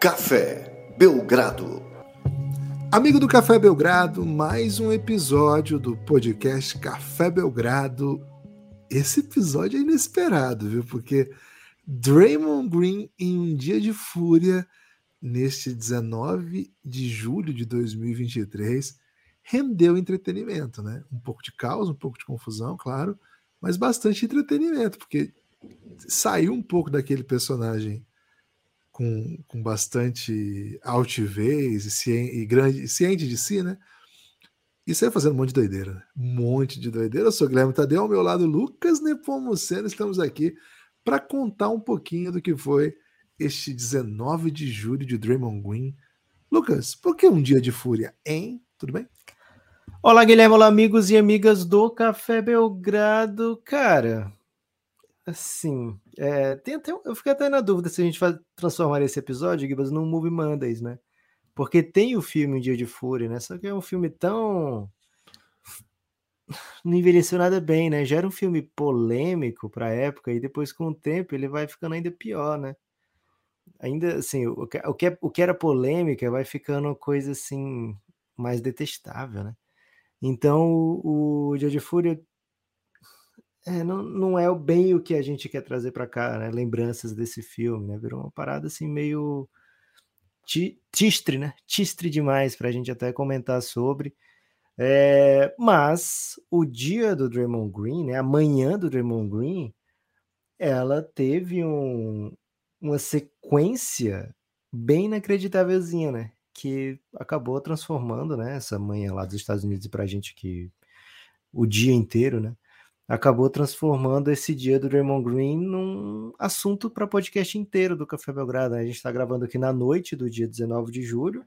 Café Belgrado. Amigo do Café Belgrado, mais um episódio do podcast Café Belgrado. Esse episódio é inesperado, viu? Porque Draymond Green em um dia de fúria neste 19 de julho de 2023 rendeu entretenimento, né? Um pouco de caos, um pouco de confusão, claro, mas bastante entretenimento, porque saiu um pouco daquele personagem com, com bastante altivez e, e grande, ciente de si, né? E saiu fazendo um monte de doideira, né? um monte de doideira. Eu sou Guilherme Tadeu, ao meu lado Lucas Nepomuceno, estamos aqui para contar um pouquinho do que foi este 19 de julho de Draymond Green. Lucas, por que um dia de fúria, hein? Tudo bem? Olá, Guilherme, olá, amigos e amigas do Café Belgrado. Cara, assim, é, tem até, eu fiquei até na dúvida se a gente vai transformar esse episódio, Gibas, num Movie Mondays, né? Porque tem o filme Um Dia de Fúria, né? Só que é um filme tão. Não envelheceu nada bem, né? Já era um filme polêmico para a época, e depois, com o tempo, ele vai ficando ainda pior, né? Ainda assim, o que, o que, é, o que era polêmica vai ficando coisa assim mais detestável, né? Então, o, o Dia de Fúria é, não, não é bem o que a gente quer trazer para cá, né? Lembranças desse filme, né? Virou uma parada assim meio tistre, né? Tistre demais para a gente até comentar sobre. É, mas o dia do Draymond Green, né? A manhã do Draymond Green, ela teve um, uma sequência bem inacreditávelzinha, né? que acabou transformando, né, essa manhã lá dos Estados Unidos para a gente que o dia inteiro, né, acabou transformando esse dia do Draymond Green num assunto para podcast inteiro do Café Belgrado. Né? A gente está gravando aqui na noite do dia 19 de julho,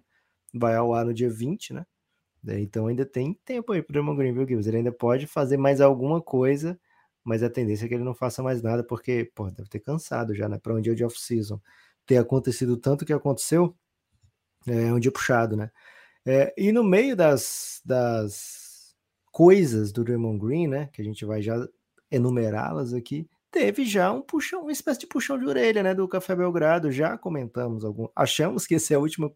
vai ao ar no dia 20, né? Então ainda tem tempo aí para o Draymond Green, viu, Gibbs? Ele ainda pode fazer mais alguma coisa, mas a tendência é que ele não faça mais nada, porque, pô, deve ter cansado já, né? Para um dia de off-season ter acontecido tanto que aconteceu, é um dia puxado, né? É, e no meio das, das coisas do Draymond Green, né? Que a gente vai já enumerá-las aqui, teve já um puxão, uma espécie de puxão de orelha, né? Do Café Belgrado. Já comentamos algum. Achamos que essa é a última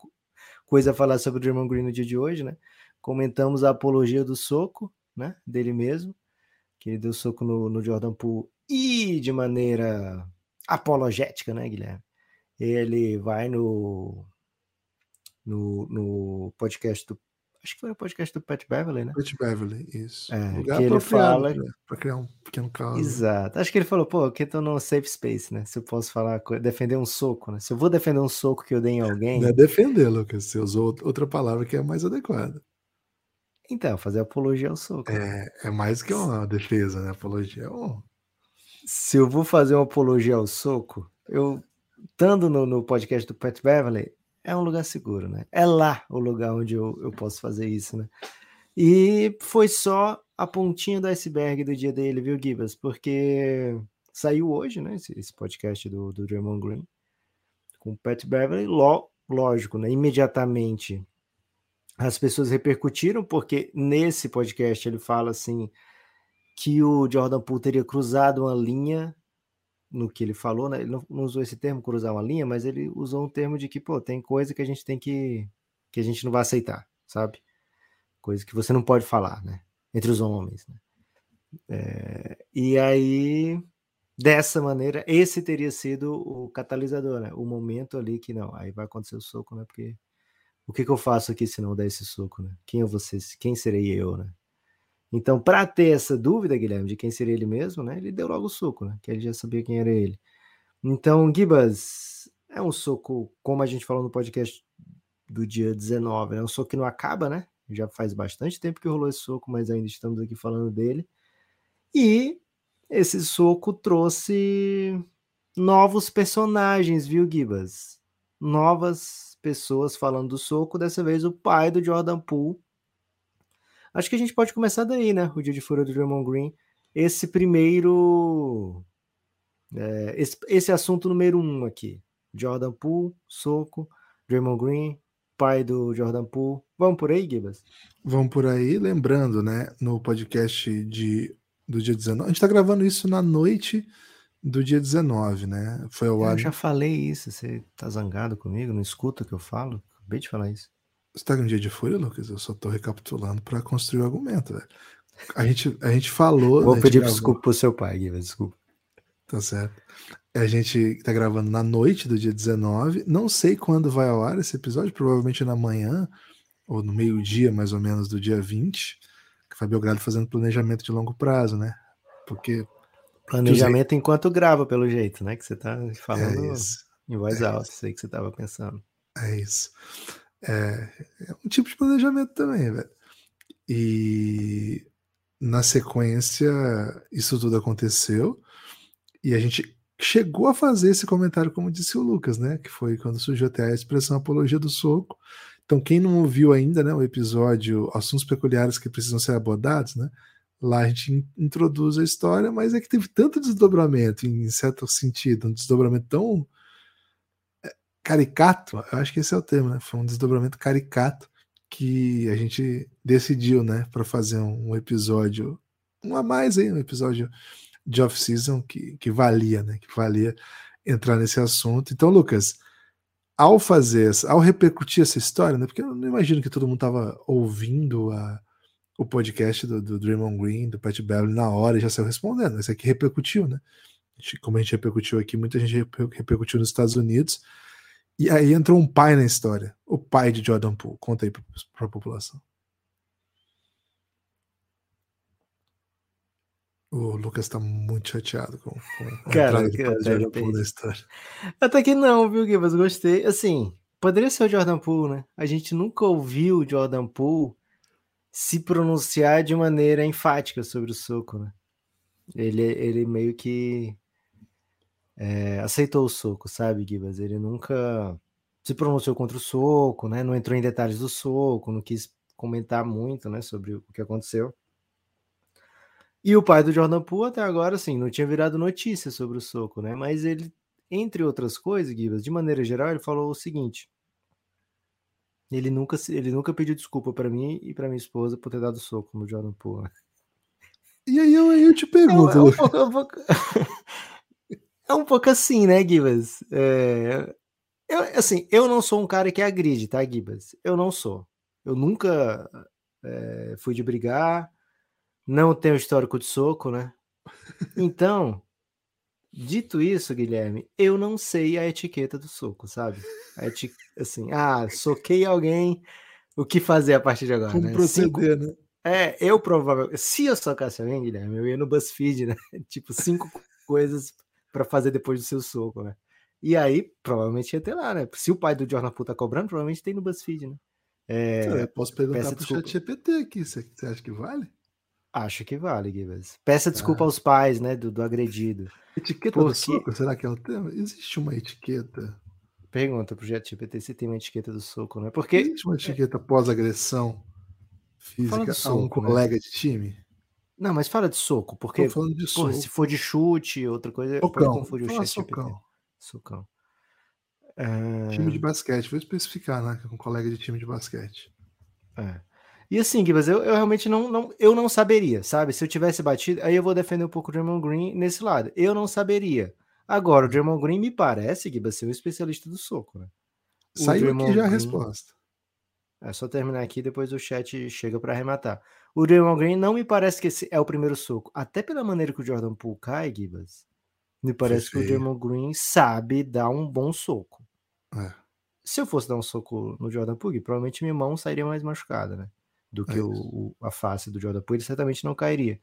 coisa a falar sobre o Draymond Green no dia de hoje, né? Comentamos a apologia do soco, né? Dele mesmo, que ele deu soco no, no Jordan Poole e de maneira apologética, né, Guilherme? Ele vai no no, no podcast do. Acho que foi o podcast do Pat Beverly, né? Pat Beverly, isso. É, que ele fala. Né? Para criar um pequeno caso. Exato. Acho que ele falou, pô, aqui eu tô no safe space, né? Se eu posso falar, defender um soco, né? Se eu vou defender um soco que eu dei em alguém. Não é defender, Lucas. Você usou outra palavra que é mais adequada. Então, fazer apologia ao soco. É, é mais que uma defesa, né? Apologia é. Se eu vou fazer uma apologia ao soco, eu, estando no, no podcast do Pat Beverly, é um lugar seguro, né? É lá o lugar onde eu, eu posso fazer isso, né? E foi só a pontinha do iceberg do dia dele, viu, Gibas? Porque saiu hoje, né? Esse, esse podcast do, do Draymond Green com o Pat Beverly. Lo, lógico, né? Imediatamente as pessoas repercutiram, porque nesse podcast ele fala assim que o Jordan Poole teria cruzado uma linha no que ele falou, né? Ele não, usou esse termo cruzar uma linha, mas ele usou um termo de que, pô, tem coisa que a gente tem que que a gente não vai aceitar, sabe? Coisa que você não pode falar, né? Entre os homens, né? É, e aí, dessa maneira, esse teria sido o catalisador, né? O momento ali que não, aí vai acontecer o soco, né? Porque o que, que eu faço aqui se não der esse soco, né? Quem é você? Quem serei eu, né? Então, para ter essa dúvida, Guilherme, de quem seria ele mesmo, né? Ele deu logo o soco, né? Que ele já sabia quem era ele. Então, Gibas, é um soco, como a gente falou no podcast do dia 19, né? Um soco que não acaba, né? Já faz bastante tempo que rolou esse soco, mas ainda estamos aqui falando dele. E esse soco trouxe novos personagens, viu, Gibas? Novas pessoas falando do soco, dessa vez o pai do Jordan Poole Acho que a gente pode começar daí, né? O dia de fúria do Draymond Green. Esse primeiro. É, esse, esse assunto número um aqui. Jordan Poole, soco, Draymond Green, pai do Jordan Poole. Vamos por aí, Gibas? Vamos por aí. Lembrando, né? No podcast de, do dia 19. A gente está gravando isso na noite do dia 19, né? Foi ao ar. Eu já falei isso, você tá zangado comigo? Não escuta o que eu falo? Acabei de falar isso. Você tá com um dia de fúria, Lucas? Eu só tô recapitulando para construir o argumento, velho. A gente, a gente falou. Vou gente pedir gravou- desculpa pro seu pai, Guiva, desculpa. Tá certo. A gente tá gravando na noite do dia 19. Não sei quando vai ao ar esse episódio, provavelmente na manhã, ou no meio-dia, mais ou menos, do dia 20. Que foi Belgrado fazendo planejamento de longo prazo, né? Porque Planejamento enquanto grava, pelo jeito, né? Que você tá falando é isso. em voz é alta, sei que você tava pensando. É isso. É, é um tipo de planejamento também, velho. E na sequência, isso tudo aconteceu. E a gente chegou a fazer esse comentário, como disse o Lucas, né? Que foi quando surgiu até a expressão apologia do soco. Então, quem não ouviu ainda, né, o episódio Assuntos Peculiares que Precisam Ser Abordados, né? Lá a gente in- introduz a história, mas é que teve tanto desdobramento, em certo sentido, um desdobramento tão caricato, eu acho que esse é o termo, né? Foi um desdobramento caricato que a gente decidiu, né, para fazer um, episódio, um a mais aí, um episódio de off-season que, que valia, né? Que valia entrar nesse assunto. Então, Lucas, ao fazer, ao repercutir essa história, né? Porque eu não imagino que todo mundo estava ouvindo a, o podcast do, do Green, do Pat Beverly na hora e já saiu respondendo. Esse aqui repercutiu, né? Como a gente repercutiu aqui, muita gente reper- repercutiu nos Estados Unidos. E aí entrou um pai na história, o pai de Jordan Poole. Conta aí para a população. O Lucas tá muito chateado com, com a Cara, de Jordan Poole na história. Até que não, viu, Gibas? Gostei. Assim, poderia ser o Jordan Poole, né? A gente nunca ouviu o Jordan Poole se pronunciar de maneira enfática sobre o soco, né? Ele, ele meio que é, aceitou o soco, sabe, Gibas? Ele nunca se pronunciou contra o soco, né? Não entrou em detalhes do soco, não quis comentar muito, né, sobre o que aconteceu. E o pai do Jordan Poole até agora, assim, não tinha virado notícia sobre o soco, né? Mas ele, entre outras coisas, Gibas, de maneira geral, ele falou o seguinte: ele nunca, ele nunca pediu desculpa para mim e para minha esposa por ter dado soco no Jordan Poole. né? E aí eu, eu te É, pergunto, é um Lucas. pouco, é um pouco- é um pouco assim, né, Gibas? É, eu, assim, eu não sou um cara que agride, tá, Gibas? Eu não sou. Eu nunca é, fui de brigar, não tenho histórico de soco, né? Então, dito isso, Guilherme, eu não sei a etiqueta do soco, sabe? A eti... Assim, ah, soquei alguém, o que fazer a partir de agora, Como né? Cinco, proceder, né? é, eu provavelmente. Se eu socasse alguém, Guilherme, eu ia no BuzzFeed, né? tipo, cinco coisas pra fazer depois do seu soco, né? E aí, provavelmente ia ter lá, né? Se o pai do Jordan Poole tá cobrando, provavelmente tem no BuzzFeed, né? É, Eu posso perguntar pro chat GPT aqui, você você acha que vale? acho que vale, Gibas. Peça desculpa aos pais, né? Do, do agredido. Etiqueta do Porque- soco, será que é o termo? Existe uma etiqueta? Pergunta pro ChatGPT se tem uma etiqueta do soco, né? Porque. Existe uma etiqueta pós-agressão física do a um né? colega de time? Não, mas fala de soco, porque. Tô falando de soco. se for de chute, outra coisa. Socão. confundir o ChatGPT. socão. Socão. É, Time de basquete, vou especificar, né? Com um colega de time de basquete. É. E assim, Gibas, eu, eu realmente não, não, eu não saberia, sabe? Se eu tivesse batido, aí eu vou defender um pouco o Draymond Green nesse lado. Eu não saberia. Agora, o Draymond Green me parece, Gibas, ser um especialista do soco, né? O Saiu Draymond aqui já a Green- resposta. É só terminar aqui, depois o chat chega para arrematar. O Draymond Green não me parece que esse é o primeiro soco. Até pela maneira que o Jordan Poole cai, Gibas, me parece que o. Draymond Green sabe dar um bom soco. É. Se eu fosse dar um soco no Jordan Poole, provavelmente minha mão sairia mais machucada, né? Do que É o, o- a face do Jordan Poole, ele certamente não cairia.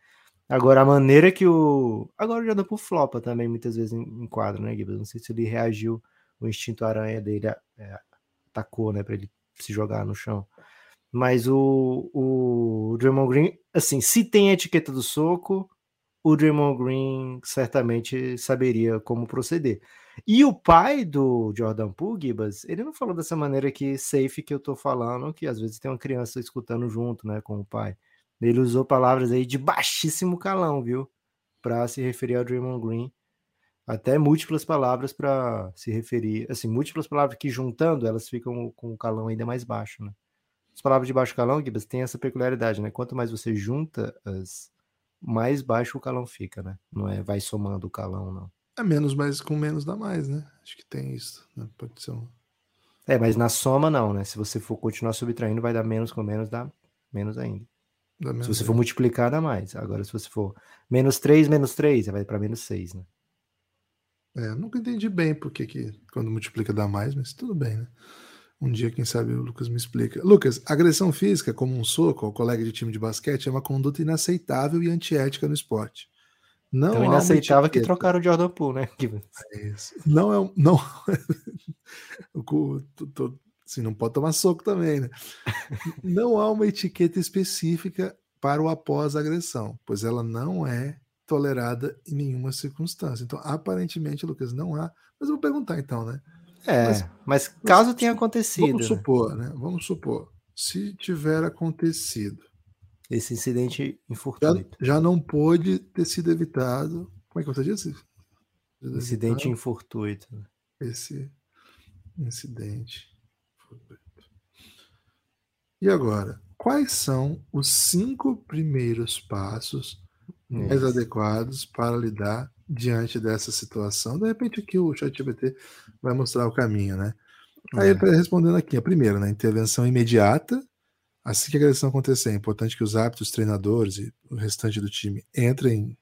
Agora, a maneira que o. Agora o Jordan Poole flopa também, muitas vezes em, em quadro, né, Gibas? Não sei se ele reagiu, o instinto aranha dele é, atacou, né, pra ele se jogar no chão. Mas o, o Draymond Green, assim, se tem a etiqueta do soco, o Draymond Green certamente saberia como proceder. E o pai do Jordan Poole, Gibas, ele não falou dessa maneira que safe que eu tô falando, que às vezes tem uma criança escutando junto, né, com o pai. Ele usou palavras aí de baixíssimo calão, viu? Para se referir ao Draymond Green. Até múltiplas palavras para se referir, assim, múltiplas palavras que juntando elas ficam com o calão ainda mais baixo, né? As palavras de baixo calão, Gibas, tem essa peculiaridade, né? Quanto mais você junta, as, mais baixo o calão fica, né? Não é vai somando o calão, não. É menos, mas com menos dá mais, né? Acho que tem isso. Né? Pode ser um. É, mas na soma não, né? Se você for continuar subtraindo, vai dar menos com menos, dá menos ainda. Dá menos Se você ainda. for multiplicar, dá mais. Agora, se você for menos 3, menos 3, vai para menos 6, né? É, nunca entendi bem por que, que quando multiplica dá mais, mas tudo bem, né? Um dia, quem sabe, o Lucas me explica. Lucas, agressão física, como um soco ao colega de time de basquete, é uma conduta inaceitável e antiética no esporte. Não Então, inaceitável que trocaram o Jordan Poole, né? É isso. Não é um- não assim, não pode tomar soco também, né? Não há uma etiqueta específica para o após agressão, pois ela não é tolerada em nenhuma circunstância. Então, aparentemente, Lucas, não há. Mas eu vou perguntar então, né? É, Mas- mas, caso tenha acontecido Vamos né, supor, né? Vamos supor, se tiver acontecido, esse incidente já, infortuito. já não pôde ter sido evitado. Como é que você disse? Incidente infortuito. né? esse incidente. E agora, quais são os cinco primeiros passos mais Isso. adequados para lidar diante dessa situação? De repente aqui o ChatGPT vai mostrar o caminho, né? Aí É. está respondendo aqui, a primeira, né? Intervenção imediata. Assim que a agressão acontecer, é importante que os hábitos, treinadores e o restante do time entrem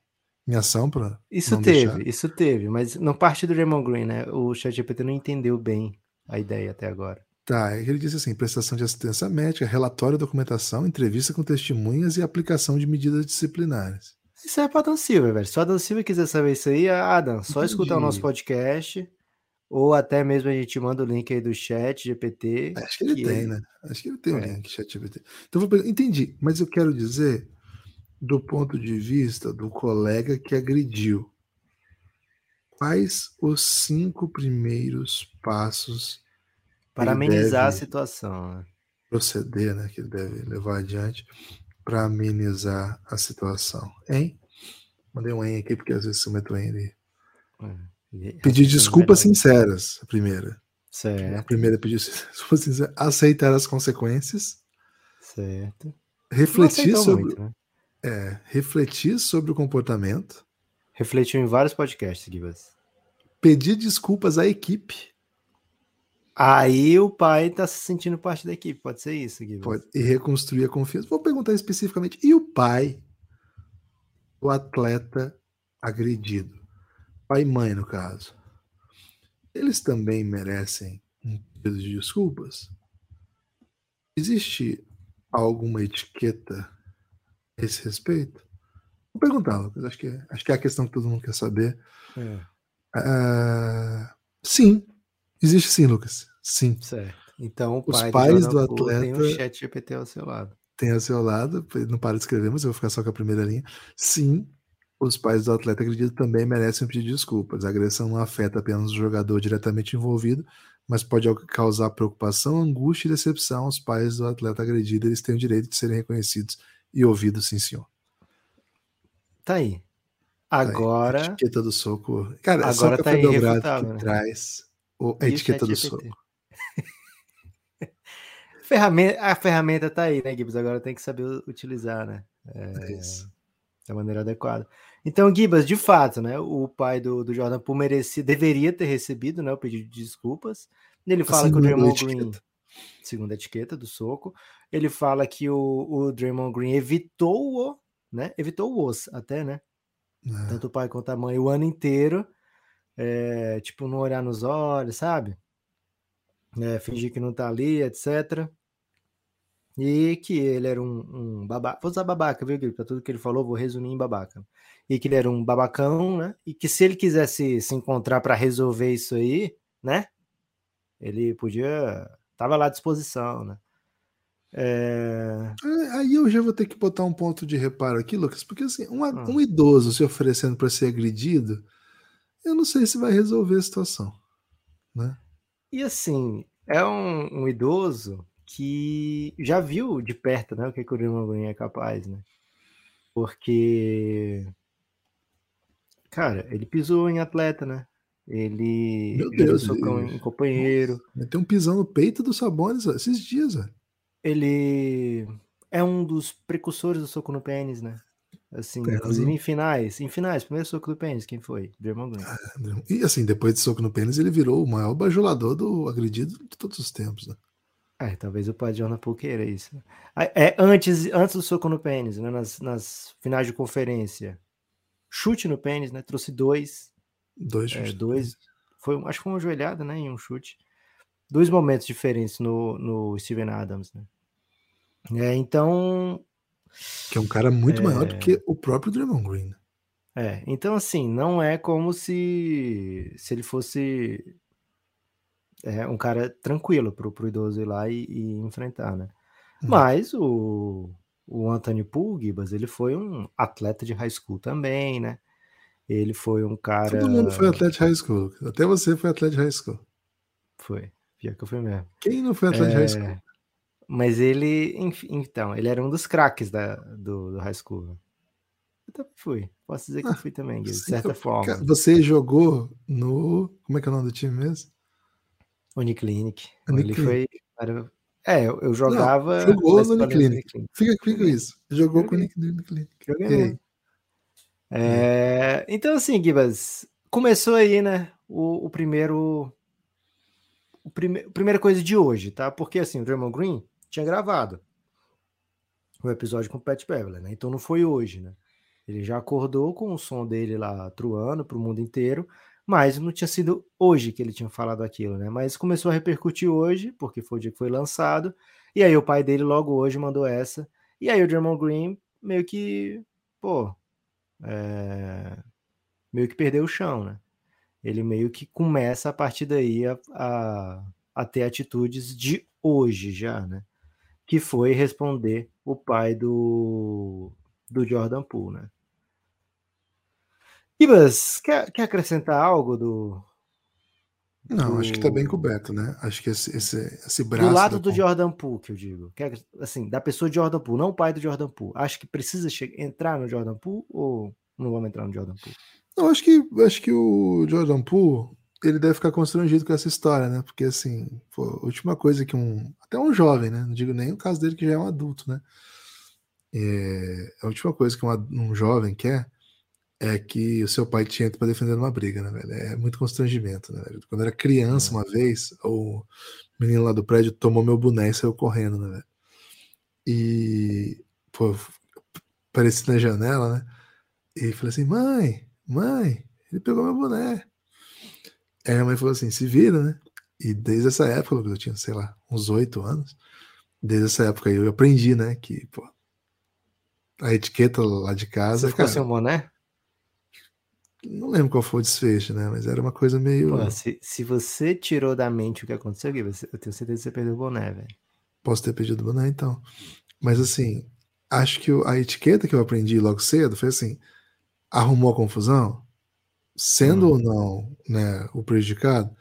em ação para Isso teve, deixar. isso teve, mas não parte do Raymond Green, né? O ChatGPT não entendeu bem a ideia até agora. Tá, ele disse assim: prestação de assistência médica, relatório, documentação, entrevista com testemunhas e aplicação de medidas disciplinares. Isso é para Adam Silva, velho. Se o Adam Silva quiser saber isso aí, Adam, só escutar o nosso Entendi. podcast, ou até mesmo a gente manda o link aí do chat GPT. Acho que ele que tem, ele- né? Acho que ele tem o É. link, ChatGPT. Então, eu vou entendi, mas eu quero dizer do ponto de vista do colega que agrediu. Quais os cinco primeiros passos Para amenizar a situação. né? proceder, né, que ele deve levar adiante para amenizar a situação, hein? Mandei um em aqui porque às vezes eu meto em ali. E- Pedir raciocínio desculpas sinceras, a primeira. A Certo, primeira é pedir desculpas sinceras, aceitar as consequências, certo. Refletir sobre, muito, né? é, refletir sobre o comportamento, Refletiu em vários podcasts, Gibas. pedir desculpas à equipe Aí o pai tá se sentindo parte da equipe, pode ser isso, Gibas. pode, e reconstruir a confiança. Vou perguntar especificamente, e o pai do atleta agredido? Pai e mãe, no caso. Eles também merecem um pedido de desculpas? Existe alguma etiqueta a esse respeito? Vou perguntar, Lucas. Acho que, é- acho que é a questão que todo mundo quer saber. É, Ah, sim, existe sim, Lucas. Sim. certo. Então o Os pai pais Jordan do Poole tem um atleta- chat GPT ao seu lado. tem ao seu lado, não para de escrever, mas eu vou ficar só com a primeira linha. Sim, os pais do atleta agredido também merecem de desculpas. A agressão não afeta apenas o jogador diretamente envolvido, mas pode causar preocupação, angústia e decepção aos pais do atleta agredido. Eles têm o direito de serem reconhecidos e ouvidos, sim, senhor. Tá aí. Tá aí. Agora. Etiqueta do soco. Cara, é só Agora o tá Café Belgrado irrefutável, que né? traz o- a o etiqueta do soco. Ferramenta, a ferramenta tá aí, né, Gibbs? Agora tem que saber utilizar, né? É isso. Da maneira adequada. Então, Gibas, de fato, né? O pai do, do Jordan Poole merecia, deveria ter recebido né, o pedido de desculpas. Ele fala que o Draymond Green, etiqueta. segundo a etiqueta do soco, ele fala que o, o Draymond Green evitou o, né? Evitou os até, né? É. tanto o pai quanto a mãe, o ano inteiro, é, tipo, não olhar nos olhos, sabe? É, fingir que não tá ali, etc. E que ele era um, um babaca. Vou usar babaca, viu, Guilherme? Pra tudo que ele falou, vou resumir em babaca. E que ele era um babacão, né? E que se ele quisesse se encontrar para resolver isso aí, né? Ele podia. Tava lá à disposição, né? É, É, Aí eu já vou ter que botar um ponto de reparo aqui, Lucas, porque assim, um, Ah. um idoso se oferecendo para ser agredido, eu não sei se vai resolver a situação. Né? E assim, é um, um idoso que já viu de perto né, o que, o Green é capaz, né? Porque, cara, ele pisou em atleta, né? Ele Meu já deu Deus, socão em companheiro. Tem um pisão no peito do Sabonis ó, esses dias, velho. Ele é um dos precursores do soco no pênis, né? Assim, inclusive razão. em finais. Em finais, primeiro soco do pênis, quem foi? Draymond Green. E assim, depois de soco no pênis, ele virou o maior bajulador do agredido de todos os tempos, né? É, talvez o pai de Jordan Poole queira isso. né? Ah, É antes, antes do soco no pênis, né? Nas, nas finais de conferência. Chute no pênis, né? Trouxe dois. Dois É, chutes. dois. Foi, acho que foi uma joelhada, né? E um chute. Dois momentos diferentes no, no Steven Adams, né? É, então, Que é um cara muito maior do que o próprio Draymond Green. É, então assim, não é como se, se ele fosse é, um cara tranquilo pro, pro idoso ir lá e, e enfrentar, né? Hum. Mas o, o Anthony Poole, Gibas, ele foi um atleta de high school também, né? Ele foi um cara... Todo mundo foi atleta de high school. Até você foi atleta de high school. Foi, pior que eu fui mesmo. Quem não foi atleta de high school? É, mas ele, enfim, então, ele era um dos craques da, do, do high school. Eu também fui, posso dizer que eu fui também, Gibas, de certa eu- forma. Você jogou no. Como é que é o nome do time mesmo? Uniclinic. Uniclinic. Ele foi. era- É, eu, eu jogava. jogou na no Uniclinic. Fica, fica com isso. Jogou com o Joguei. Nick Nick Clinic. Joguei aí? mesmo. É, então, assim, Gibas, começou aí, né? O, o primeiro. O prime, a primeira coisa de hoje, tá? Porque, assim, o Draymond Green tinha gravado o episódio com o Pat Beverly, né? Então não foi hoje, né? Ele já acordou com o som dele lá truando pro mundo inteiro, mas não tinha sido hoje que ele tinha falado aquilo, né? Mas começou a repercutir hoje, porque foi o dia que foi lançado, e aí o pai dele logo hoje mandou essa, e aí o Draymond Green meio que, pô, é, meio que perdeu o chão, né? Ele meio que começa a partir daí a, a, a ter atitudes de hoje já, né? Que foi responder o pai do, do Jordan Poole, né? Ibas, quer, quer acrescentar algo do, Não, do- acho que tá bem coberto, né? Acho que esse, esse, esse do braço. lado da do Jordan Poole, que eu digo? Quer, assim, da pessoa de Jordan Poole, não o pai do Jordan Poole. Acho que precisa entrar no Jordan Poole ou não vamos entrar no Jordan Poole? Não, acho que, acho que o Jordan Poole ele deve ficar constrangido com essa história, né? Porque assim, pô, a última coisa que um. Até um jovem, né? Não digo nem o caso dele que já é um adulto, né? É, a última coisa que um, um jovem quer é que o seu pai te entre pra defender uma briga, né, velho? É muito constrangimento, né, velho? Quando eu era criança, É. uma vez, o menino lá do prédio tomou meu boné e saiu correndo, né, velho? E, pô, apareci na janela, né? E falei assim: mãe, mãe, ele pegou meu boné. Aí a mãe falou assim: se vira, né? E desde essa época, eu tinha, sei lá, uns oito anos. Desde essa época eu aprendi, né? Que, pô, a etiqueta lá de casa. Você ficou cara, sem o boné? Não lembro qual foi o desfecho, né? Mas era uma coisa meio. Pô, se, se você tirou da mente o que aconteceu, Gui, eu tenho certeza que você perdeu o boné, velho. Posso ter pedido boné, então. Mas assim, acho que o- a etiqueta que eu aprendi logo cedo foi assim: arrumou a confusão, sendo Hum. ou não né, o prejudicado,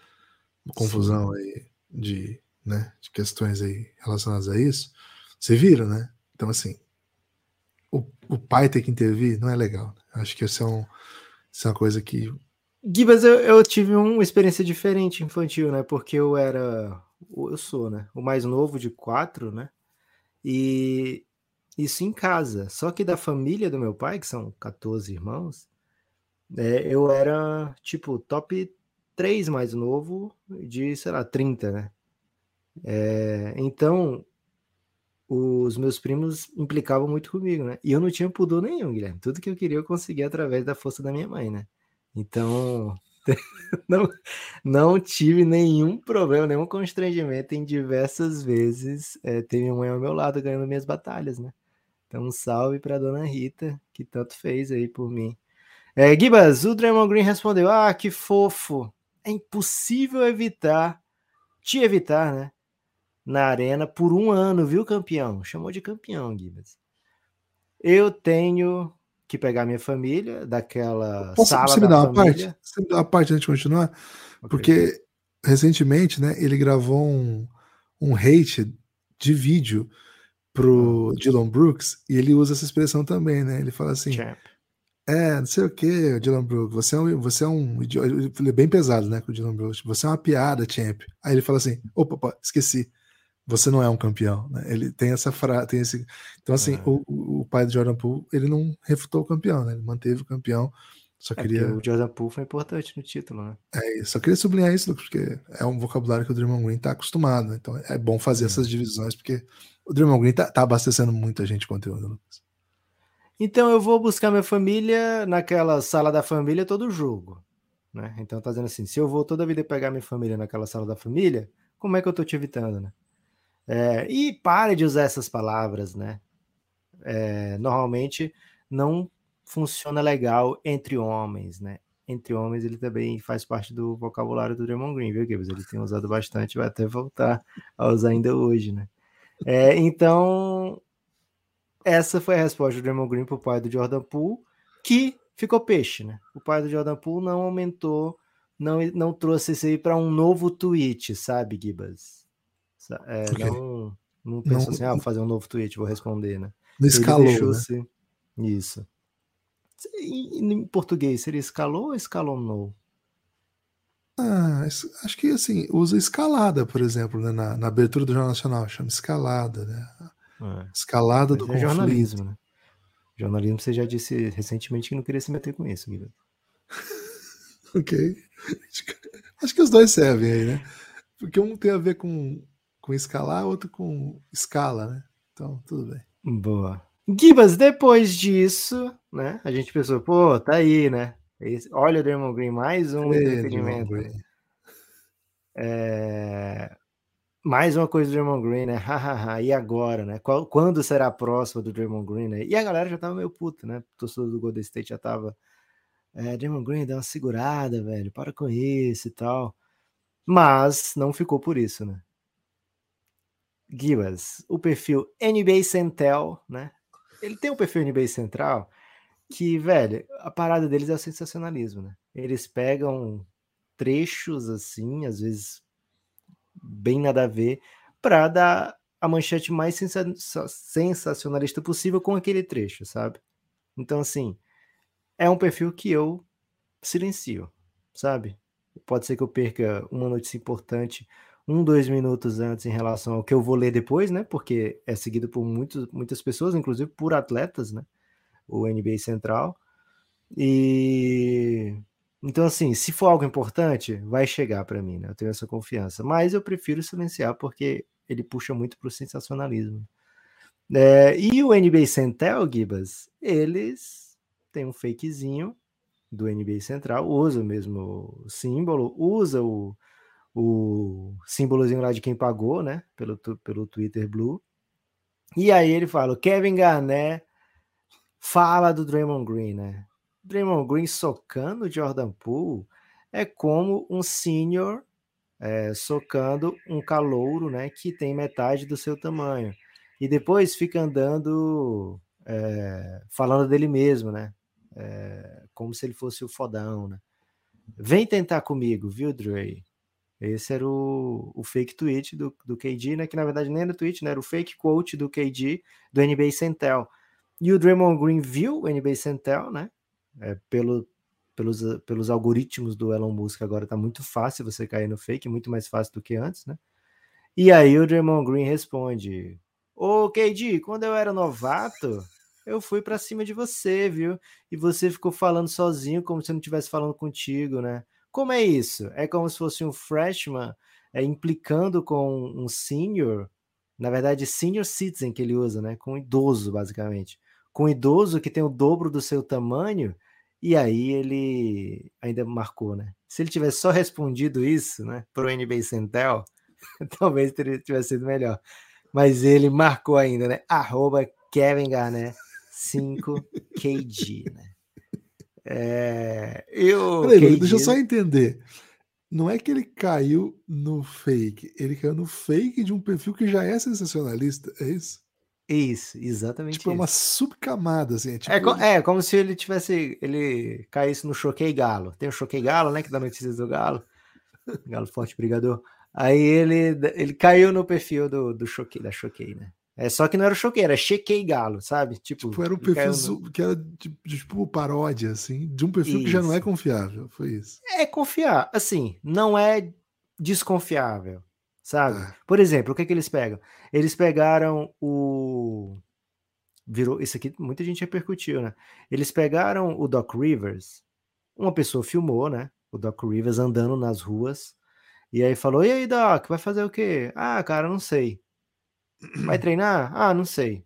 confusão aí de, né, de questões aí relacionadas a isso, você vira, né? Então, assim, o, o pai ter que intervir não é legal. né? Acho que isso é, um, isso é uma coisa que. Gibas, eu, eu tive uma experiência diferente infantil, né? Porque eu era. Eu sou, né? O mais novo de quatro, né? E isso em casa. Só que da família do meu pai, que são 14 irmãos, é, eu era, tipo, top 3 mais novo de, sei lá, 30, né? É, então, os meus primos implicavam muito comigo, né? E eu não tinha pudor nenhum, Guilherme. Tudo que eu queria eu conseguia através da força da minha mãe, né? Então, não, não tive nenhum problema, nenhum constrangimento em diversas vezes é, ter minha mãe ao meu lado ganhando minhas batalhas, né? Então, um salve para dona Rita, que tanto fez aí por mim. É, Gibas, o Draymond Green respondeu: Ah, que fofo! É impossível evitar, te evitar, né? Na arena por um ano, viu, campeão? Chamou de campeão, Gibas. Eu tenho que pegar minha família daquela Posso, sala você me da dá uma família. parte? Você me dá uma parte antes de continuar? Ok. Porque recentemente, né, ele gravou um, um hate de vídeo pro Dylan Brooks e ele usa essa expressão também, né? Ele fala assim: Champ. É, não sei o que, Dylan Brooks, você é um, você é um idiota. Ele é bem pesado, né, com o Dylan Brooks. Você é uma piada, champ. Aí ele fala assim: opa, opa, esqueci. você não é um campeão. Né? Ele tem essa frase, tem esse. Então, assim, é. o, o pai do Jordan Poole, ele não refutou o campeão, né? Ele manteve o campeão. Só é queria. O Jordan Poole foi importante no título, né? É, só queria sublinhar isso, porque é um vocabulário que o Draymond Green está acostumado. Né? Então é bom fazer essas divisões, porque o Draymond Green tá, tá abastecendo muita gente de conteúdo, Lucas. Então eu vou buscar minha família naquela sala da família todo jogo. Né? Então tá dizendo assim: se eu vou toda vida pegar minha família naquela sala da família, como é que eu tô te evitando, né? É, e pare de usar essas palavras, né? É, normalmente não funciona legal entre homens, né? Entre homens ele também faz parte do vocabulário do Draymond Green, viu, Gibbs? Ele tem usado bastante, vai até voltar a usar ainda hoje, né? É, então, essa foi a resposta do Draymond Green para o pai do Jordan Poole, que ficou peixe, né? O pai do Jordan Poole não aumentou, não, não trouxe isso aí para um novo tweet, sabe, Gibas? É, okay. Não, não pensou não, assim, ah, vou fazer um novo tweet, vou responder, né? Não escalou, né? isso. Em, em português, seria escalou ou escalonou? Ah, acho que assim, usa escalada, por exemplo, né? na, na abertura do Jornal Nacional, chama escalada, né? É. Escalada do é conflito. jornalismo, né? Jornalismo, você já disse recentemente que não queria se meter com isso, Guilherme. ok. Acho que os dois servem aí, né? Porque um tem a ver com com escalar, outro com escala, né? Então, tudo bem. Boa. Gibas, depois disso, né? A gente pensou, pô, tá aí, né? Olha o Draymond Green, mais um entretenimento. É... Mais uma coisa do Draymond Green, né? e agora, né? Qual, quando será a próxima do Draymond Green, né? E a galera já tava meio puta, né? O torcedor do Golden State já tava. É, Draymond Green, dá uma segurada, velho. Para com isso e tal. Mas não ficou por isso, né? Gibas, o perfil NBA Central, né? Ele tem um perfil NBA Central que, velho, a parada deles é o sensacionalismo, né? Eles pegam trechos assim, às vezes bem nada a ver, para dar a manchete mais sensacionalista possível com aquele trecho, sabe? Então, assim, é um perfil que eu silencio, sabe? Pode ser que eu perca uma notícia importante um, dois minutos antes em relação ao que eu vou ler depois, né? Porque é seguido por muitos, muitas pessoas, inclusive por atletas, né? O NBA Central. E então, assim, se for algo importante, vai chegar para mim, né? Eu tenho essa confiança. Mas eu prefiro silenciar porque ele puxa muito para o sensacionalismo. É, e o NBA Central, Gibas, eles têm um fakezinho do NBA Central, usa o mesmo símbolo, usa o, o símbolozinho lá de quem pagou, né? Pelo, pelo Twitter Blue. E aí ele fala: o Kevin Garnett fala do Draymond Green, né? Draymond Green socando Jordan Poole é como um senior é, socando um calouro, né? Que tem metade do seu tamanho. E depois fica andando é, falando dele mesmo, né? É, como se ele fosse o fodão, né? Vem tentar comigo, viu, Dre? Esse era o, o fake tweet do, do KD, né? Que na verdade nem era tweet, né? Era o fake quote do KD do NBA Centel. E o Draymond Green viu o NBA Centel, né? É, pelo, pelos, pelos algoritmos do Elon Musk agora tá muito fácil você cair no fake, muito mais fácil do que antes, né? E aí o Draymond Green responde: Ô KD, quando eu era novato, eu fui para cima de você, viu? E você ficou falando sozinho, como se eu não estivesse falando contigo, né? Como é isso? É como se fosse um freshman é, implicando com um senior, na verdade, senior citizen que ele usa, né? Com um idoso, basicamente. Com um idoso que tem o dobro do seu tamanho, e aí ele ainda marcou, né? Se ele tivesse só respondido isso, né, para o NBA Central, talvez teria, tivesse sido melhor. Mas ele marcou ainda, né? Arroba Kevin Garnett 5KG, né? É, eu, Peraí, deixa eu só entender. Não é que ele caiu no fake, ele caiu no fake de um perfil que já é sensacionalista, é isso? Isso, exatamente. Tipo, isso. é uma subcamada, assim. É, tipo... é, co é, como se ele tivesse. Ele caísse no Choquei Galo. Tem o Choquei Galo, né? Que dá notícias do Galo. Galo Forte Brigador. Aí ele, ele caiu no perfil do, do Choquei, da Choquei, né? É só que não era choquei, era Chequei Galo, sabe? Tipo, tipo era um perfil no... que era de, tipo paródia, assim, de um perfil isso. que já não é confiável. Foi isso. É confiar, assim, não é desconfiável. Sabe? É. Por exemplo, o que, que eles pegam? Eles pegaram o. Virou. Isso aqui muita gente repercutiu, né? Eles pegaram o Doc Rivers, uma pessoa filmou, né? O Doc Rivers andando nas ruas. E aí falou: E aí, Doc, vai fazer o quê? Ah, cara, não sei. Vai treinar? Ah, não sei.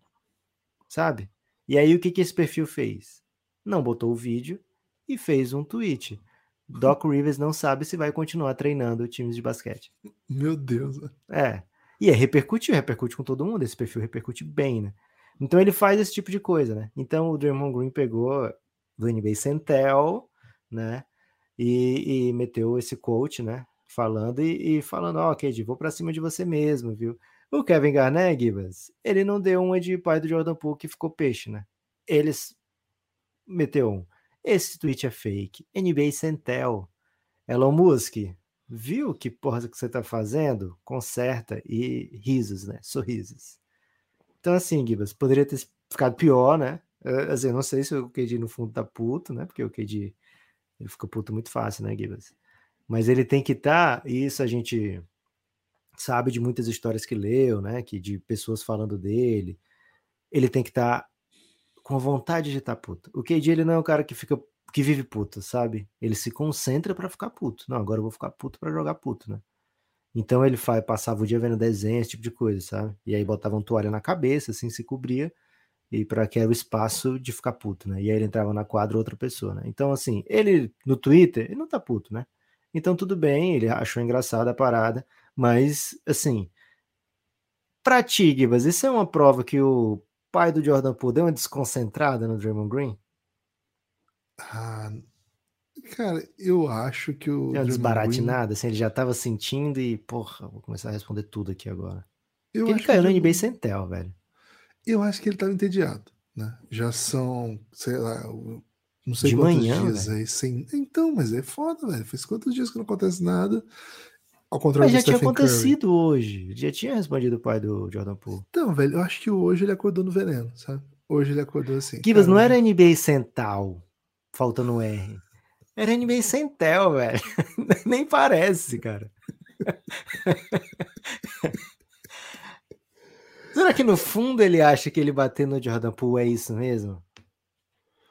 Sabe? E aí o que, que esse perfil fez? Não botou o vídeo e fez um tweet. Doc Rivers não sabe se vai continuar treinando times de basquete. Meu Deus. É. E aí repercutiu, repercute com todo mundo. Esse perfil repercute bem, né? Então ele faz esse tipo de coisa, né? Então o Draymond Green pegou do NBA Centel, né? E, e meteu esse coach, né? Falando e, e falando, ó, oh, vou pra cima de você mesmo, viu? O Kevin Garnett, Gibas, ele não deu uma de pai do Jordan Poole que ficou peixe, né? Eles meteu um. Esse tweet é fake. NBA Centel. Elon Musk, viu que porra que você tá fazendo? Conserta e risos, né? Sorrisos. Então, assim, Gibas, poderia ter ficado pior, né? Assim, eu não sei se o KD no fundo tá puto, né? Porque o KD ele fica puto muito fácil, né, Gibas? Mas ele tem que estar, tá, e isso a gente sabe de muitas histórias que leu, né? Que de pessoas falando dele. Ele tem que estar tá com vontade de estar puto. O KD ele não é um cara que fica que vive puto, sabe? Ele se concentra para ficar puto. Não, agora eu vou ficar puto para jogar puto, né? Então ele faz, passava o dia vendo desenho, esse tipo de coisa, sabe? E aí botava uma toalha na cabeça, assim, se cobria, e para que era o espaço de ficar puto, né? E aí ele entrava na quadra outra pessoa, né? Então, assim, ele no Twitter, ele não tá puto, né? Então tudo bem, ele achou engraçada a parada, mas, assim, pra ti, Gibas, isso é uma prova que o pai do Jordan Poole deu uma desconcentrada no Draymond Green? Ah, cara, eu acho que o. Deu uma desbaratinada, Green... assim, ele já tava sentindo e, porra, vou começar a responder tudo aqui agora. Eu ele caiu no NBA sem tel, velho. Eu acho que ele tava entediado, né? Já são, sei lá, não sei De quantos manhã, dias aí sem. Então, mas é foda, velho. Faz quantos dias que não acontece nada. Ao contrário Mas já tinha acontecido hoje. Já tinha respondido o pai do Jordan Poole. Então, velho, eu acho que hoje ele acordou no veneno, sabe? Hoje ele acordou assim. Gibas, não era NBA Cental, faltando um R. Era NBA Centel, velho. Nem parece, cara. Será que no fundo ele acha que ele bater no Jordan Poole é isso mesmo?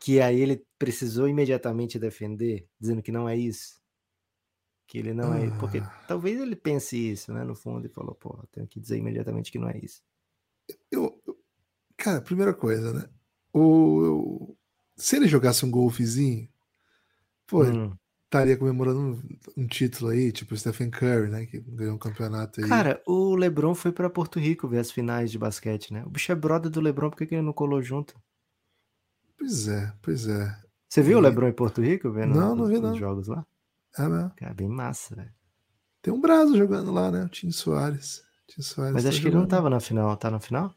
Que aí ele precisou imediatamente defender, dizendo que não é isso? Que ele não é. Porque Ah. talvez ele pense isso, né? No fundo, e falou, pô, tenho que dizer imediatamente que não é isso. Eu, eu- cara, primeira coisa, né? O, eu- se ele jogasse um golfezinho, pô, ele Hum. estaria comemorando um, um título aí, tipo o Stephen Curry, né? Que ganhou um campeonato aí. Cara, o Lebron foi pra Porto Rico ver as finais de basquete, né? O bicho é brother do Lebron, por que, que ele não colou junto? Pois é, pois é. Você viu o E- Lebron em Porto Rico vendo Não, não vi, não. jogos lá? É mesmo. Cara, bem massa, velho. Tem um braço jogando lá, né? O Tim Soares. Tim Soares Mas tá acho que ele não jogando. tava na final. Tá na final?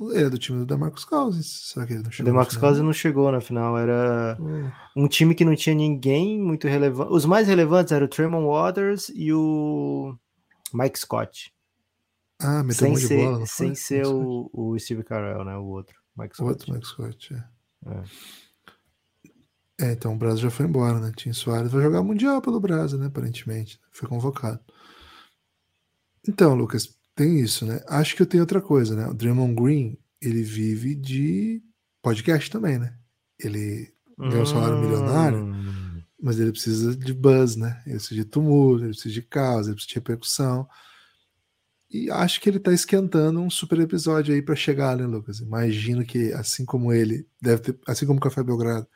Ele é do time do Demarcus Cousins. Será que ele não O chegou? DeMarcus na final? Cousins não chegou na final. Era Hum. um time que não tinha ninguém muito relevante. Os mais relevantes eram o Tremont Waters e o Mike Scott. Ah, meteu um Sem de ser, bola, não foi? sem ser o, o Steve Carell, né? O outro. Mike Scott. Scott. Outro Mike Scott, é. É. É, então o Brasil já foi embora, né? Tim Soares vai jogar Mundial pelo Brasil, né? Aparentemente. Foi convocado. Então, Lucas, tem isso, né? Acho que eu tenho outra coisa, né? O Draymond Green, ele vive de podcast também, né? Ele ganha um salário milionário, Hum. mas ele precisa de buzz, né? Ele precisa de tumulto, ele precisa de caos, ele precisa de repercussão. E acho que ele tá esquentando um super episódio aí para chegar, né, Lucas? Imagino que, assim como ele, deve ter, assim como o Café Belgrado,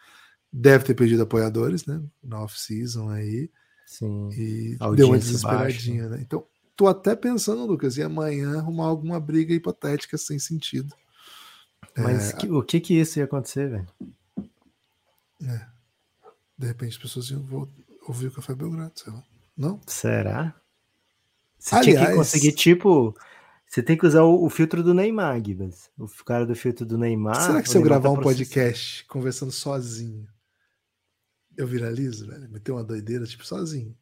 deve ter perdido apoiadores, né? Na off-season aí. Sim. E deu uma desesperadinha, né? Então, tô até pensando, Lucas, em amanhã arrumar alguma briga hipotética sem sentido. Mas É. que- o que que isso ia acontecer, velho? De repente as pessoas iam ouvir o Café Belgrado, sei lá. Não? Será? Você tinha que Aliás- conseguir, tipo. Você tem que usar o, o filtro do Neymar, Gibas. O cara do filtro do Neymar. Será que se eu Neymar gravar tá um podcast conversando sozinho, eu viralizo, velho? Meter uma doideira, tipo, sozinho.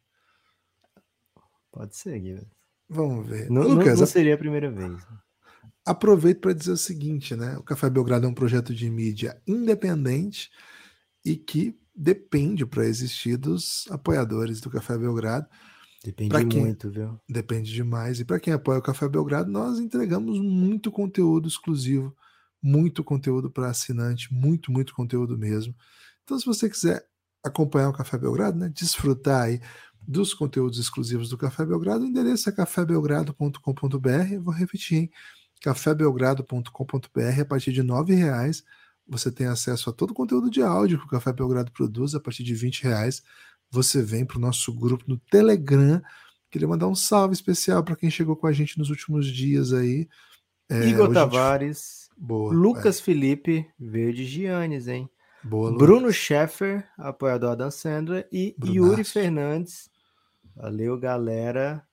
Pode ser, Gibas. Vamos ver. Não, não- Lucas, não seria a primeira vez. aproveito para dizer o seguinte, né? O Café Belgrado é um projeto de mídia independente e que depende para existir dos apoiadores do Café Belgrado. Depende quem, muito, viu? Depende demais. E para quem apoia o Café Belgrado, nós entregamos muito conteúdo exclusivo, muito conteúdo para assinante, muito, muito conteúdo mesmo. Então, se você quiser acompanhar o Café Belgrado, né, desfrutar aí dos conteúdos exclusivos do Café Belgrado, o endereço é cafébelgrado.com.br. Vou repetir, hein? cafébelgrado.com.br. A partir de R$ reais você tem acesso a todo o conteúdo de áudio que o Café Belgrado produz. A partir de R$ reais você vem para o nosso grupo no Telegram. Queria mandar um salve especial para quem chegou com a gente nos últimos dias aí. É, Igor Tavares, gente... Boa, Lucas é. Felipe, Verde Giannis, hein? Boa, Bruno. Scheffer, apoiador da Sandra, e Yuri Fernandes. Valeu, galera.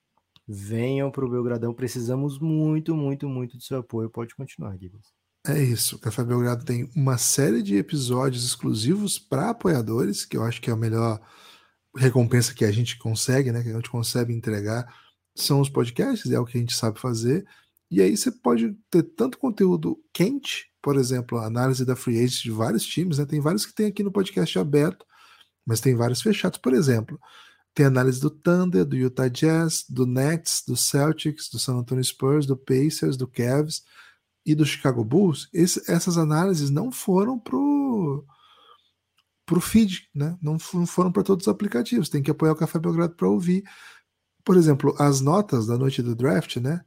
Venham para o Belgradão. Precisamos muito, muito, muito do seu apoio. Pode continuar, Guilherme. É isso. O Café Belgrado tem uma série de episódios exclusivos para apoiadores, que eu acho que é a melhor recompensa que a gente consegue, né? Que a gente consegue entregar. São os podcasts, é o que a gente sabe fazer. E aí você pode ter tanto conteúdo quente, por exemplo, a análise da free agent de vários times, né? Tem vários que tem aqui no podcast aberto, mas tem vários fechados. Por exemplo, tem análise do Thunder, do Utah Jazz, do Nets, do Celtics, do San Antonio Spurs, do Pacers, do Cavs e do Chicago Bulls. Esse, essas análises não foram pro pro feed, né? Não foram para todos os aplicativos. Tem que apoiar o Café Belgrado para ouvir. Por exemplo, as notas da noite do draft, né?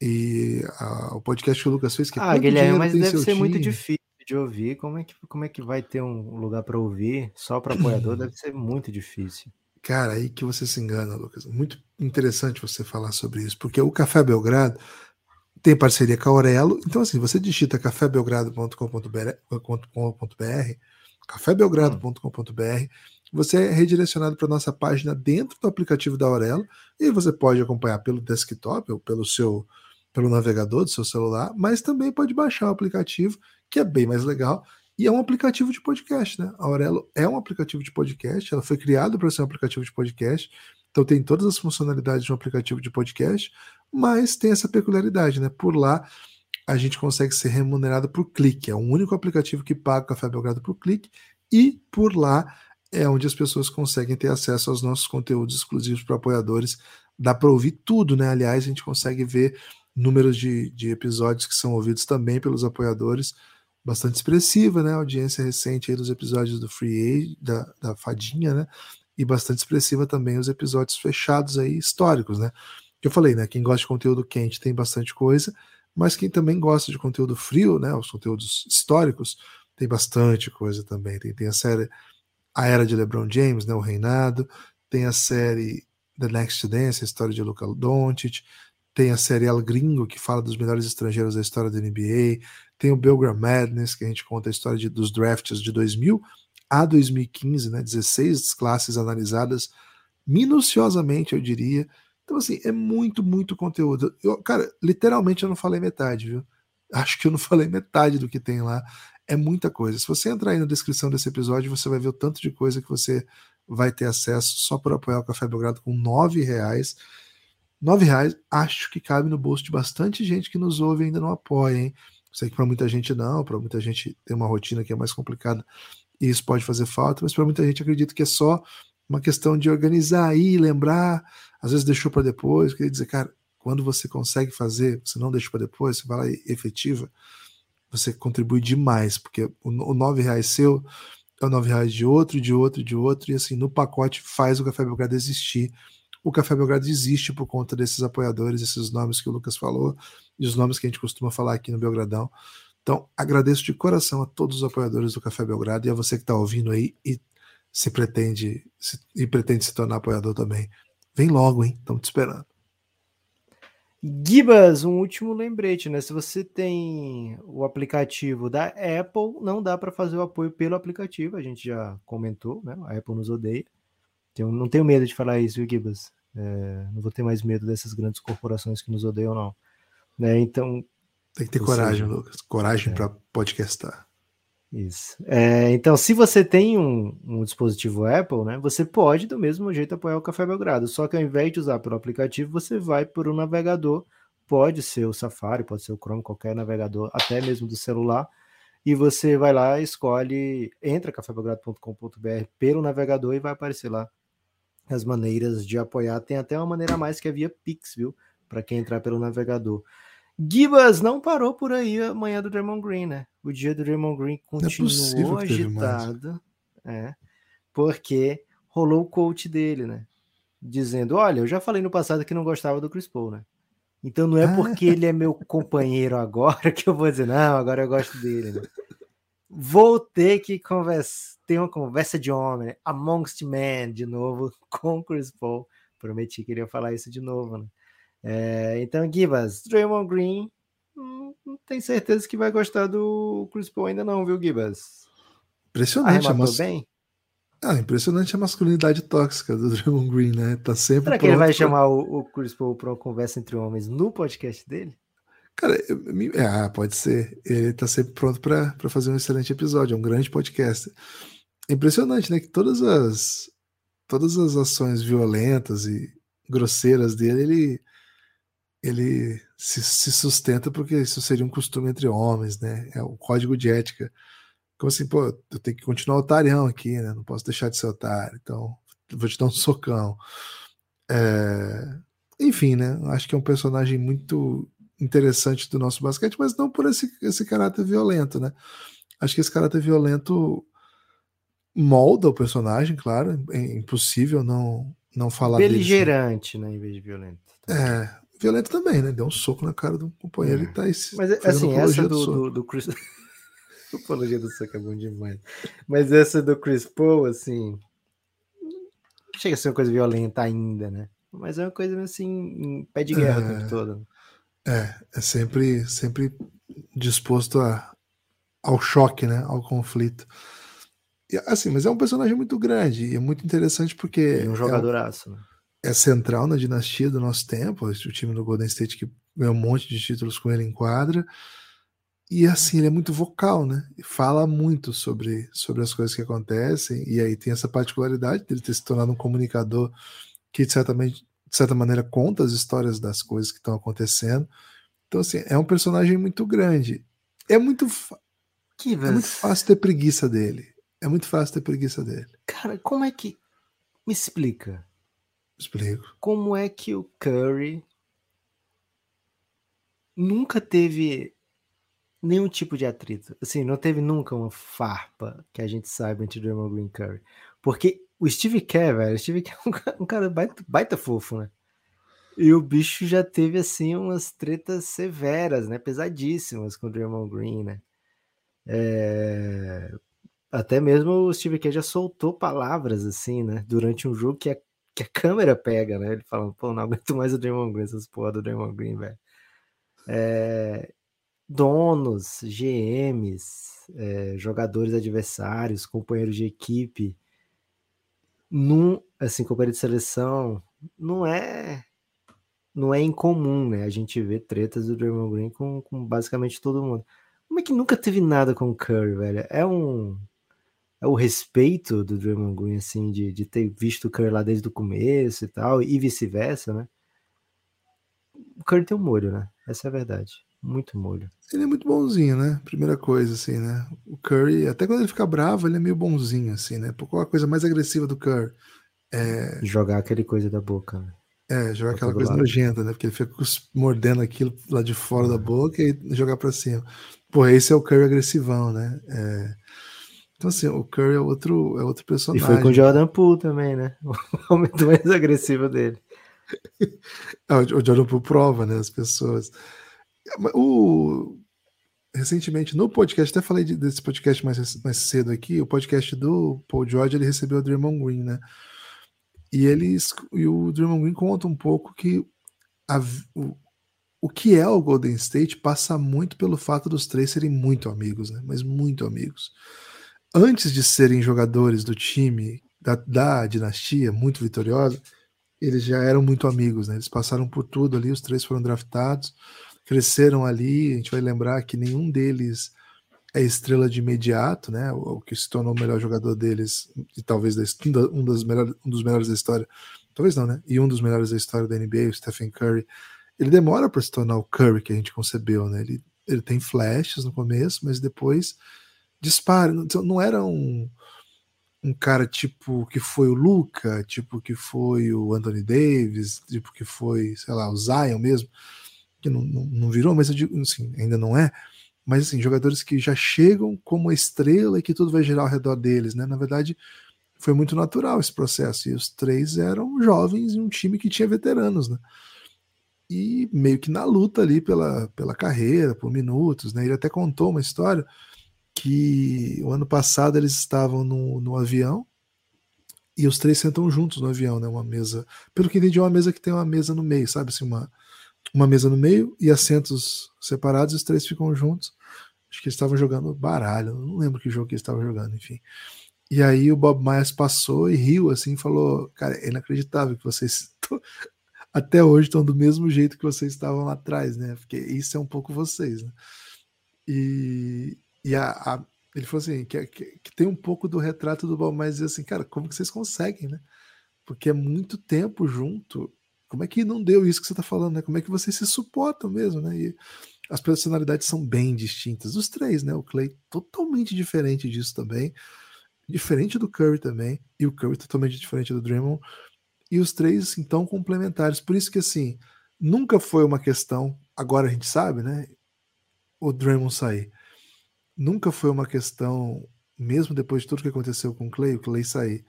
E a, o podcast que o Lucas fez. Que ah, Guilherme, mas deve ser time? muito difícil de ouvir. Como é que, como é que vai ter um lugar para ouvir só para apoiador? deve ser muito difícil. Cara, aí que você se engana, Lucas. Muito interessante você falar sobre isso, porque o Café Belgrado tem parceria com a Aurelo. Então, assim, você digita cafébelgrado.com.br, cafébelgrado.com.br, você é redirecionado para nossa página dentro do aplicativo da Aurelo e você pode acompanhar pelo desktop ou pelo seu pelo navegador do seu celular, mas também pode baixar o aplicativo, que é bem mais legal, e é um aplicativo de podcast, né? A Aurelo é um aplicativo de podcast, ela foi criada para ser um aplicativo de podcast, então tem todas as funcionalidades de um aplicativo de podcast, mas tem essa peculiaridade, né? Por lá a gente consegue ser remunerado por clique, é o único aplicativo que paga o Café Belgrado por clique, e por lá é onde as pessoas conseguem ter acesso aos nossos conteúdos exclusivos para apoiadores. Dá para ouvir tudo, né? Aliás, a gente consegue ver números de, de episódios que são ouvidos também pelos apoiadores, bastante expressiva, né? A audiência recente aí dos episódios do Free Age, da, da Fadinha, né? E bastante expressiva também os episódios fechados aí, históricos, né? Que eu falei, né? Quem gosta de conteúdo quente tem bastante coisa, mas quem também gosta de conteúdo frio, né? Os conteúdos históricos, tem bastante coisa também. Tem, tem a série A Era de LeBron James, né? O Reinado, tem a série The Next Dance, a história de Luca Doncic, tem a série El Gringo, que fala dos melhores estrangeiros da história da NBA, tem o Belgram Madness, que a gente conta a história de, dos drafts de 2000 a 2015, né, 16 classes analisadas minuciosamente, eu diria. Então, assim, é muito, muito conteúdo. Eu, cara, literalmente eu não falei metade, viu? Acho que eu não falei metade do que tem lá. É muita coisa. Se você entrar aí na descrição desse episódio, você vai ver o tanto de coisa que você vai ter acesso só por apoiar o Café Belgrado com nove reais. Nove reais, acho que cabe no bolso de bastante gente que nos ouve e ainda não apoia, hein? Sei que para muita gente não, para muita gente tem uma rotina que é mais complicada e isso pode fazer falta, mas para muita gente acredito que é só uma questão de organizar aí, lembrar, às vezes deixou para depois, queria dizer, cara, quando você consegue fazer, você não deixa para depois, você vai lá e efetiva, você contribui demais, porque o, o nove reais seu é o nove reais de outro, de outro, de outro, e assim, no pacote faz o Café Belgrado existir o Café Belgrado existe por conta desses apoiadores, esses nomes que o Lucas falou e os nomes que a gente costuma falar aqui no Belgradão. Então, agradeço de coração a todos os apoiadores do Café Belgrado e a você que está ouvindo aí e se pretende se, e pretende se tornar apoiador também. Vem logo, hein? Estamos te esperando. Gibas, um último lembrete, né? Se você tem o aplicativo da Apple, não dá para fazer o apoio pelo aplicativo, a gente já comentou, né? A Apple nos odeia. Tenho, não tenho medo de falar isso, viu, Gibas? É, não vou ter mais medo dessas grandes corporações que nos odeiam, não. Né, então. Tem que ter coragem, seja, Lucas. Coragem é. para podcastar. Isso. É, então, se você tem um, um, dispositivo Apple, né, você pode do mesmo jeito apoiar o Café Belgrado. Só que ao invés de usar pelo aplicativo, você vai por um navegador. Pode ser o Safari, pode ser o Chrome, qualquer navegador, até mesmo do celular. E você vai lá, escolhe, entra cafébelgrado.com.br pelo navegador e vai aparecer lá as maneiras de apoiar. Tem até uma maneira a mais que é via Pix, viu? Para quem entrar pelo navegador. Gibas não parou por aí amanhã do Draymond Green, né? O dia do Draymond Green é continuou é agitado, é, porque rolou o coach dele, né? Dizendo, olha, eu já falei no passado que não gostava do Chris Paul, né? Então não é porque ele é meu companheiro agora que eu vou dizer, não, agora eu gosto dele, né? Vou ter que conversa, ter uma conversa de homem, né? amongst men, de novo, com o Chris Paul. Prometi que ele ia falar isso de novo, né? É, então, Gibas, Draymond Green, hum, não tem certeza que vai gostar do Chris Paul ainda não, viu, Gibas? Impressionante. Arrematou mas... bem? Ah, impressionante a masculinidade tóxica do Draymond Green, né? Tá sempre Será que ele vai pra... chamar o, o Chris Paul para uma conversa entre homens no podcast dele? Cara, é, ah, pode ser. Ele tá sempre pronto para fazer um excelente episódio, é um grande podcast. Impressionante, né? Que todas as todas as ações violentas e grosseiras dele, ele ele se, se sustenta porque isso seria um costume entre homens, né? É o código de ética. Como assim, pô, eu tenho que continuar otarião aqui, né? Não posso deixar de ser otário, então vou te dar um socão. É... Enfim, né? Acho que é um personagem muito interessante do nosso basquete, mas não por esse, esse caráter violento, né? Acho que esse caráter violento molda o personagem, claro, é impossível não não falar beligerante, dele, né, em vez de violento. É, violento também, né? Deu um soco na cara do companheiro é. e tá aí Mas assim, essa do, do, do, do Chris apologia do soco é bom demais. Mas essa do Chris Paul, assim, chega a ser uma coisa violenta ainda, né? Mas é uma coisa assim, em pé de guerra é... o tempo é. todo. É, é sempre, sempre disposto a, ao choque, né? Ao conflito. E, assim, mas é um personagem muito grande e é muito interessante porque. É um jogadoraço, é, né? É central na dinastia do nosso tempo. O time do Golden State que ganhou um monte de títulos com ele em quadra. E assim, ele é muito vocal, né? E fala muito sobre, sobre as coisas que acontecem. E aí tem essa particularidade dele ter se tornado um comunicador que, certamente, de certa maneira, conta as histórias das coisas que estão acontecendo. Então, assim, é um personagem muito grande. É muito, que é muito fácil ter preguiça dele. É muito fácil ter preguiça dele. Cara, como é que. Me explica. Explico. Como é que o Curry nunca teve nenhum tipo de atrito? Assim, não teve nunca uma farpa que a gente saiba entre Draymond Green e Curry. Porque o Steve Kerr, velho, o Steve Kerr é um cara baita, baita fofo, né? E o bicho já teve, assim, umas tretas severas, né? Pesadíssimas com o Draymond Green, né? É... Até mesmo o Steve Kerr já soltou palavras, assim, né? Durante um jogo que a, que a câmera pega, né? Ele falando, pô, não aguento mais o Draymond Green, essas porra do Draymond Green, velho. É... Donos, GMs, é... jogadores adversários, companheiros de equipe num, assim, companheiro de seleção, não é não é incomum, né? A gente vê tretas do Draymond Green com, com basicamente todo mundo. Como é que nunca teve nada com o Curry, velho? É um é o respeito do Draymond Green, assim, de, de ter visto o Curry lá desde o começo e tal, e vice-versa, né? O Curry tem um molho, né? Essa é a verdade. Muito molho. Ele é muito bonzinho, né? Primeira coisa, assim, né? O Curry, até quando ele fica bravo, ele é meio bonzinho, assim, né? Qual a coisa mais agressiva do Curry? É... Jogar aquele coisa da boca, né? É, jogar aquela coisa lado. nojenta, né? Porque ele fica mordendo aquilo lá de fora da boca e jogar pra cima. Pô, esse é o Curry agressivão, né? É... Então, assim, o Curry é outro, é outro personagem. E foi com o Jordan Poole também, né? O momento mais agressivo dele. é, o Jordan Poole prova, né? As pessoas. O, recentemente, no podcast, até falei desse podcast mais, mais cedo aqui, o podcast do Paul George, ele recebeu o Draymond Green, né? E eles e o Draymond Green conta um pouco que a, o, o que é o Golden State passa muito pelo fato dos três serem muito amigos, né? Mas muito amigos. Antes de serem jogadores do time da, da dinastia, muito vitoriosa, eles já eram muito amigos, né? Eles passaram por tudo ali, os três foram draftados cresceram ali. A gente vai lembrar que nenhum deles é estrela de imediato, né? O, que se tornou o melhor jogador deles e talvez da, um, dos melhores, um dos melhores da história. Talvez não, né? E um dos melhores da história da NBA, o Stephen Curry. Ele demora para se tornar o Curry que a gente concebeu, né? Ele, ele tem flashes no começo, mas depois dispara. Então, não era um, um cara tipo que foi o Luca, tipo que foi o Anthony Davis, tipo que foi, sei lá, o Zion mesmo, que não, não, não virou, mas eu digo assim, ainda não é, mas assim, jogadores que já chegam como estrela e que tudo vai girar ao redor deles, né? Na verdade, foi muito natural esse processo. E os três eram jovens em um time que tinha veteranos, né? E meio que na luta ali pela, pela carreira, por minutos, né? Ele até contou uma história que o ano passado eles estavam no, no avião e os três sentam juntos no avião, né? Uma mesa, pelo que entendi, é uma mesa que tem uma mesa no meio, sabe? Assim, uma, uma mesa no meio e assentos separados, e os três ficam juntos. Acho que eles estavam jogando baralho, não lembro que jogo que eles estavam jogando, enfim. E aí o Bob Myers passou e riu assim, falou: Cara, é inacreditável que vocês até hoje estão do mesmo jeito que vocês estavam lá atrás, né? Porque isso é um pouco vocês, né? E, e a, a, ele falou assim: que, que, que, tem um pouco do retrato do Bob Myers, assim, cara, como que vocês conseguem, né? Porque é muito tempo junto como é que não deu isso que você está falando, né? Como é que vocês se suportam mesmo, né? E as personalidades são bem distintas. Os três, né? O Clay totalmente diferente disso também. Diferente do Curry também. E o Curry totalmente diferente do Draymond. E os três, então, complementares. Por isso que, assim, nunca foi uma questão, agora a gente sabe, né? O Draymond sair. Nunca foi uma questão, mesmo depois de tudo que aconteceu com o Clay, o Clay sair.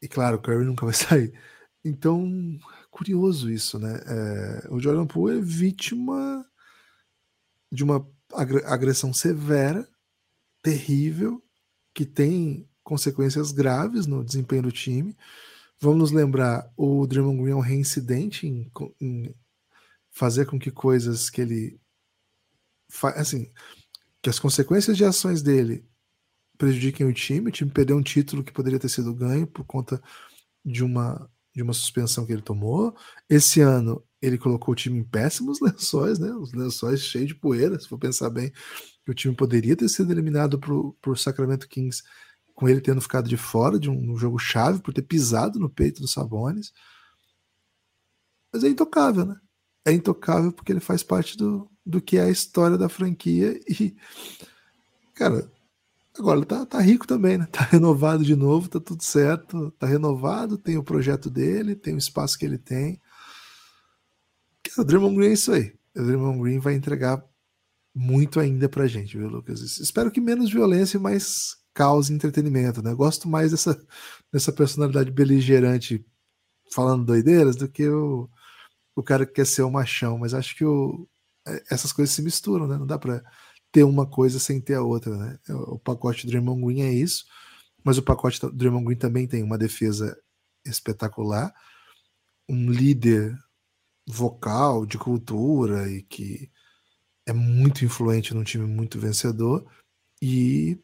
E claro, o Curry nunca vai sair então, curioso isso, né? É, o Jordan Poole é vítima de uma agressão severa, terrível, que tem consequências graves no desempenho do time. Vamos lembrar, o Draymond Green é um reincidente em, em fazer com que coisas que ele assim, que as consequências de ações dele prejudiquem o time. O time perdeu um título que poderia ter sido ganho por conta de uma de uma suspensão que ele tomou. Esse ano ele colocou o time em péssimos lençóis, né? Os lençóis cheios de poeira, se for pensar bem, o time poderia ter sido eliminado o Sacramento Kings com ele tendo ficado de fora de um, um, jogo chave por ter pisado no peito do Sabonis. Mas é intocável, né? É intocável porque ele faz parte do, do que é a história da franquia e, cara, Agora tá, tá rico também, né? Tá renovado de novo, tá tudo certo, tá renovado, tem o projeto dele, tem o espaço que ele tem. O Draymond Green é isso aí. O Draymond Green vai entregar muito ainda pra gente, viu, Lucas? Espero que menos violência e mais caos e entretenimento, né? gosto mais dessa, dessa personalidade beligerante falando doideiras do que o, o cara que quer ser o machão, mas acho que o, é, essas coisas se misturam, né? Não dá pra ter uma coisa sem ter a outra, né? O pacote Draymond Green é isso, mas o pacote Draymond Green também tem uma defesa espetacular, um líder vocal, de cultura e que é muito influente num time muito vencedor e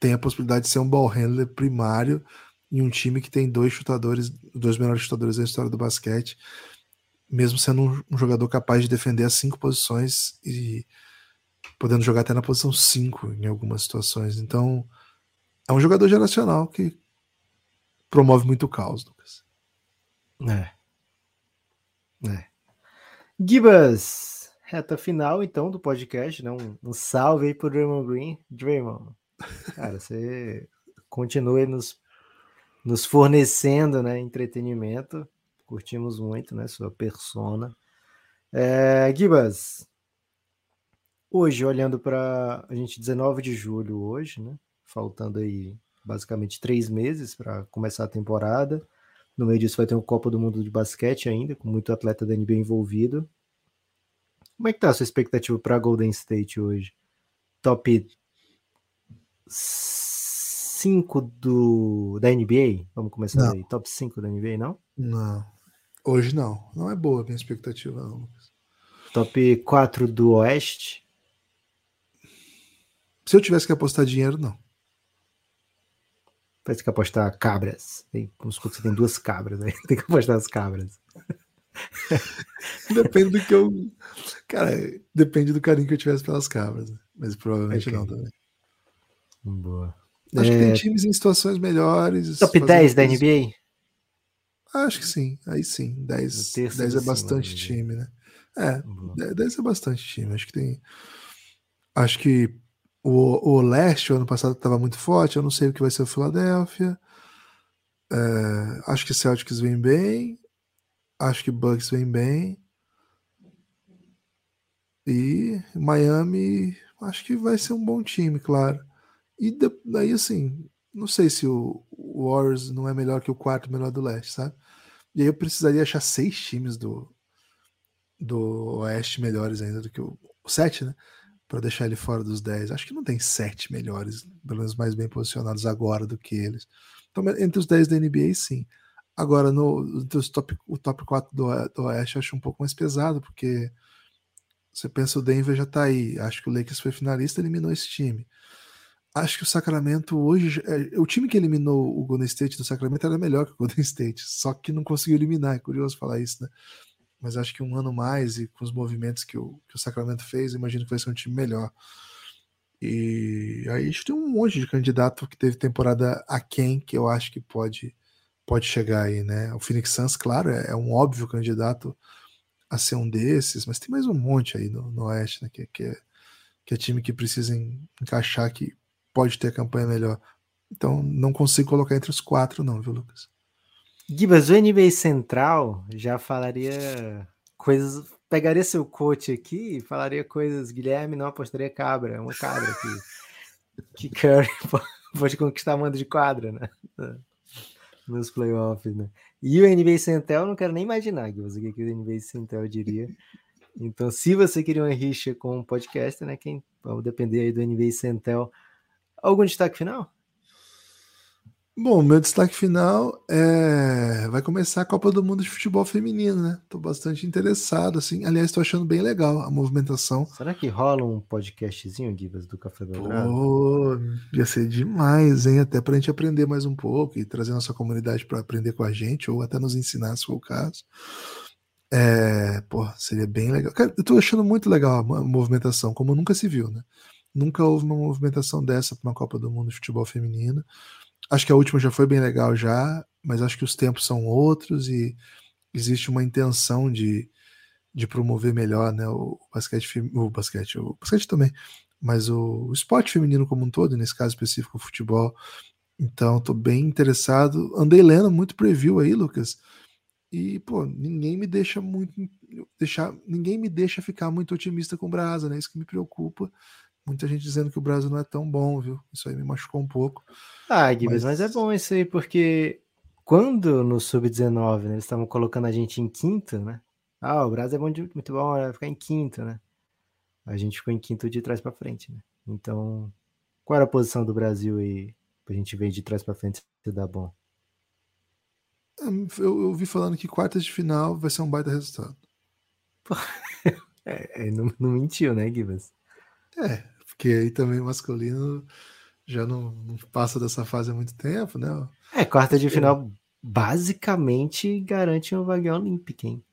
tem a possibilidade de ser um ball handler primário em um time que tem dois chutadores, dois melhores chutadores da história do basquete, mesmo sendo um jogador capaz de defender as cinco posições e podendo jogar até na posição 5 em algumas situações. Então, é um jogador geracional que promove muito caos, Lucas. É. É. Gibas, reta final então do podcast, né? Um, um salve aí pro Draymond Green. Draymond, cara, você continue nos, nos fornecendo né, entretenimento. Curtimos muito, né? Sua persona. É, Gibas, Hoje, olhando para a gente, 19 de julho hoje, né? Faltando aí basicamente três meses para começar a temporada. No meio disso vai ter o Copa do Mundo de basquete ainda, com muito atleta da NBA envolvido. Como é que tá a sua expectativa para Golden State hoje? Top 5 do, da NBA? Vamos começar não. aí. Top 5 da NBA, não? Não. Hoje não. Não é boa a minha expectativa, não. Top 4 do Oeste? Se eu tivesse que apostar dinheiro, não. Parece que apostar cabras. Tem, vamos supor que você tem duas cabras, né? Tem que apostar as cabras. depende do que eu. Cara, depende do carinho que eu tivesse pelas cabras. Né? Mas provavelmente okay. não também. Boa. Acho é... que tem times em situações melhores. Top 10 da NBA? Acho que sim. Aí sim. 10, 10 é bastante time, né? É, Boa. 10 é bastante time. Acho que tem. Acho que o, o leste, o ano passado estava muito forte. Eu não sei o que vai ser o Philadelphia. É, acho que Celtics vem bem. Acho que Bucks vem bem. E Miami, acho que vai ser um bom time, claro. E daí, assim, não sei se o Warriors não é melhor que o quarto melhor do leste, sabe? E aí eu precisaria achar seis times do, do Oeste melhores ainda do que o, o sete, né? Para deixar ele fora dos dez. Acho que não tem sete melhores, pelo menos mais bem posicionados agora do que eles. Então, entre os dez da NBA, sim. Agora, no, no top, o top 4 do, do Oeste, acho um pouco mais pesado, porque você pensa o Denver já tá aí. Acho que o Lakers foi finalista, eliminou esse time. Acho que o Sacramento hoje. É, o time que eliminou o Golden State do Sacramento era melhor que o Golden State, só que não conseguiu eliminar. É curioso falar isso, né? Mas acho que um ano mais e com os movimentos que o, que o Sacramento fez, imagino que vai ser um time melhor. E aí a gente tem um monte de candidato que teve temporada a quem que eu acho que pode pode chegar aí, né? O Phoenix Suns, claro, é, é um óbvio candidato a ser um desses, mas tem mais um monte aí no, no Oeste, né? Que, que, é, que é time que precisa encaixar que pode ter campanha melhor. Então não consigo colocar entre os quatro, não, viu, Lucas? Gibas, o NBA Central já falaria coisas. Pegaria seu coach aqui e falaria coisas. Guilherme não apostaria cabra, é uma cabra que, que Curry pode conquistar mando de quadra, né? Nos playoffs, né? E o NBA Central, eu não quero nem imaginar, Gibas, o que, que o NBA Central diria. Então, se você queria uma rixa com um podcast, né? Quem vamos depender aí do NBA Central. Algum destaque final? Bom, meu destaque final é. Vai começar a Copa do Mundo de Futebol Feminino, né? Tô bastante interessado, assim. Aliás, tô achando bem legal a movimentação. Será que rola um podcastzinho, Gibas, do Café Belgrado? Pô, ia ser demais, hein? Até pra gente aprender mais um pouco e trazer nossa comunidade para aprender com a gente, ou até nos ensinar, se for o caso. É, pô, seria bem legal. Cara, eu tô achando muito legal a movimentação, como nunca se viu, né? Nunca houve uma movimentação dessa para uma Copa do Mundo de Futebol Feminino. Acho que a última já foi bem legal já, mas acho que os tempos são outros e existe uma intenção de, de promover melhor né, o basquete, o basquete, o basquete também, mas o, o esporte feminino como um todo, nesse caso específico o futebol. Então, estou bem interessado. Andei lendo muito preview aí, Lucas. E, pô, ninguém me deixa muito. Deixar, ninguém me deixa ficar muito otimista com o Brasa, né? Isso que me preocupa. Muita gente dizendo que o Brasil não é tão bom, viu? Isso aí me machucou um pouco. Ah, Gibbs, mas... mas é bom isso aí, porque quando no Sub-19 né, eles estavam colocando a gente em quinto, né? Ah, o Brasil é bom de, muito bom, vai ficar em quinto, né? A gente ficou em quinto de trás para frente, né? Então, qual era a posição do Brasil aí pra gente ver de trás para frente se dá bom? Eu, eu vi falando que quartas de final vai ser um baita resultado. é, é, não, não mentiu, né, Gibbs? É, porque aí também masculino já não, não, passa dessa fase há muito tempo, né? É, quarta de final basicamente garante um vaguinho olímpico, hein?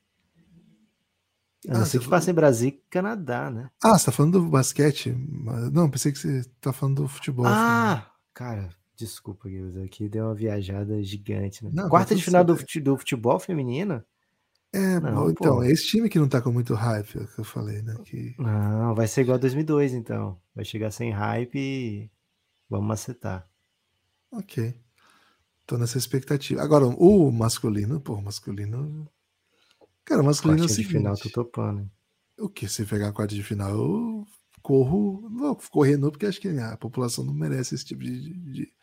A não ah, ser que passe em Brasil e Canadá, né? Ah, você tá falando do basquete? Não, pensei que você tá falando do futebol. Ah, cara, desculpa, Guilherme, aqui deu uma viajada gigante, né? Não, Quarta de final do, do futebol feminino? É, não, então, pô. é esse time que não tá com muito hype, é o que eu falei, né? Que... Não, vai ser igual a 2002, então. Vai chegar sem hype e vamos acertar. Ok. Tô nessa expectativa. Agora, o masculino, pô, o masculino. Cara, o masculino quarta é o seguinte, de final, tô topando. O que? Se pegar a quarta de final, eu corro. Vou correr não, porque acho que a população não merece esse tipo de, de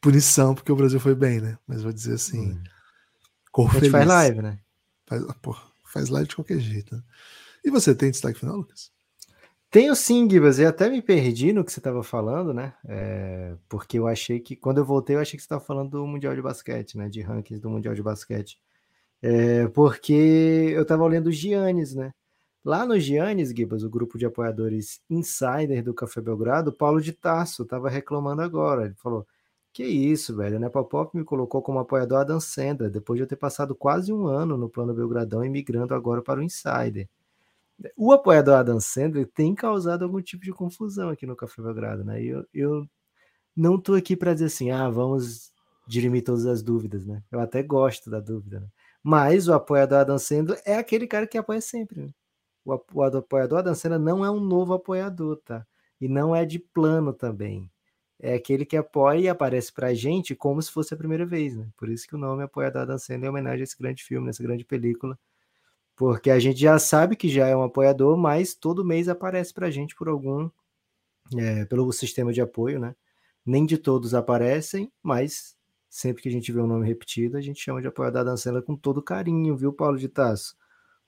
punição, porque o Brasil foi bem, né? Mas vou dizer assim. Hum Cor a gente feliz. faz live, né? Faz, porra, faz live de qualquer jeito. Né? E você tem destaque final, Lucas? Tenho sim, Gibas. Eu até me perdi no que você estava falando, né? É, porque eu achei que, quando eu voltei, eu achei que você estava falando do Mundial de Basquete, né? De rankings do Mundial de Basquete. É, porque eu estava olhando os Giannis, né? Lá no Giannis, Gibas, o grupo de apoiadores Insider do Café Belgrado, o Paulo de Tarso estava reclamando agora. Ele falou: que isso, velho. O Nepopop me colocou como apoiador a Dan Sandler, depois de eu ter passado quase um ano no plano Belgradão e migrando agora para o Insider. O apoiador Adam Sandler tem causado algum tipo de confusão aqui no Café Belgrado, né? Eu, eu não tô aqui para dizer assim, ah, vamos dirimir todas as dúvidas, né? Eu até gosto da dúvida, né? Mas o apoiador Adam Sandler é aquele cara que apoia sempre, né? O apoiador Adam Sandler não é um novo apoiador, tá? E não é de plano também. É aquele que apoia e aparece pra gente como se fosse a primeira vez, né? Por isso que o nome Apoiador da Sandler é homenagem a esse grande filme, nessa grande película. Porque a gente já sabe que já é um apoiador, mas todo mês aparece pra gente por algum é, pelo sistema de apoio, né? Nem de todos aparecem, mas sempre que a gente vê um nome repetido, a gente chama de apoiador da Sandler com todo carinho, viu, Paulo de Tasso?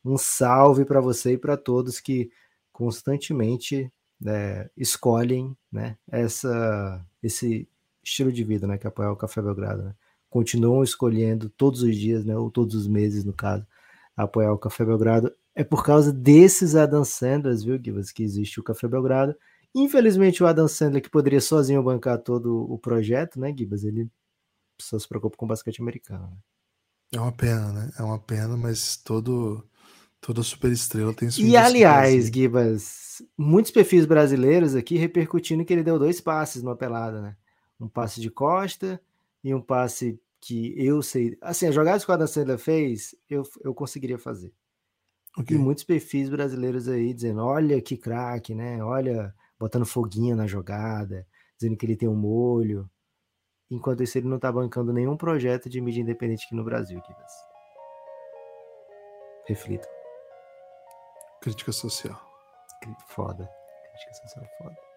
Um salve para você e para todos que constantemente né, escolhem né, essa, esse estilo de vida né, que apoia o Café Belgrado. Né? Continuam escolhendo todos os dias, né, ou todos os meses, no caso, apoiar o Café Belgrado. É por causa desses Adam Sanders, viu, Givas, que existe o Café Belgrado. Infelizmente, o Adam Sandler, que poderia sozinho bancar todo o projeto, né, Gibas, ele só se preocupa com basquete americano. Né? É uma pena, né? É uma pena, mas todo toda superestrela tem E aliás, Gibas, muitos perfis brasileiros aqui repercutindo que ele deu dois passes numa pelada, né? Um passe de costa e um passe que eu sei. Assim, a jogada que o Adam Sandler fez, eu, eu conseguiria fazer. Okay. E muitos perfis brasileiros aí dizendo: olha que craque, né? Olha botando foguinho na jogada, dizendo que ele tem um molho. Enquanto isso, ele não está bancando nenhum projeto de mídia independente aqui no Brasil, Kivas. Reflita. Crítica social. Foda. Crítica social foda.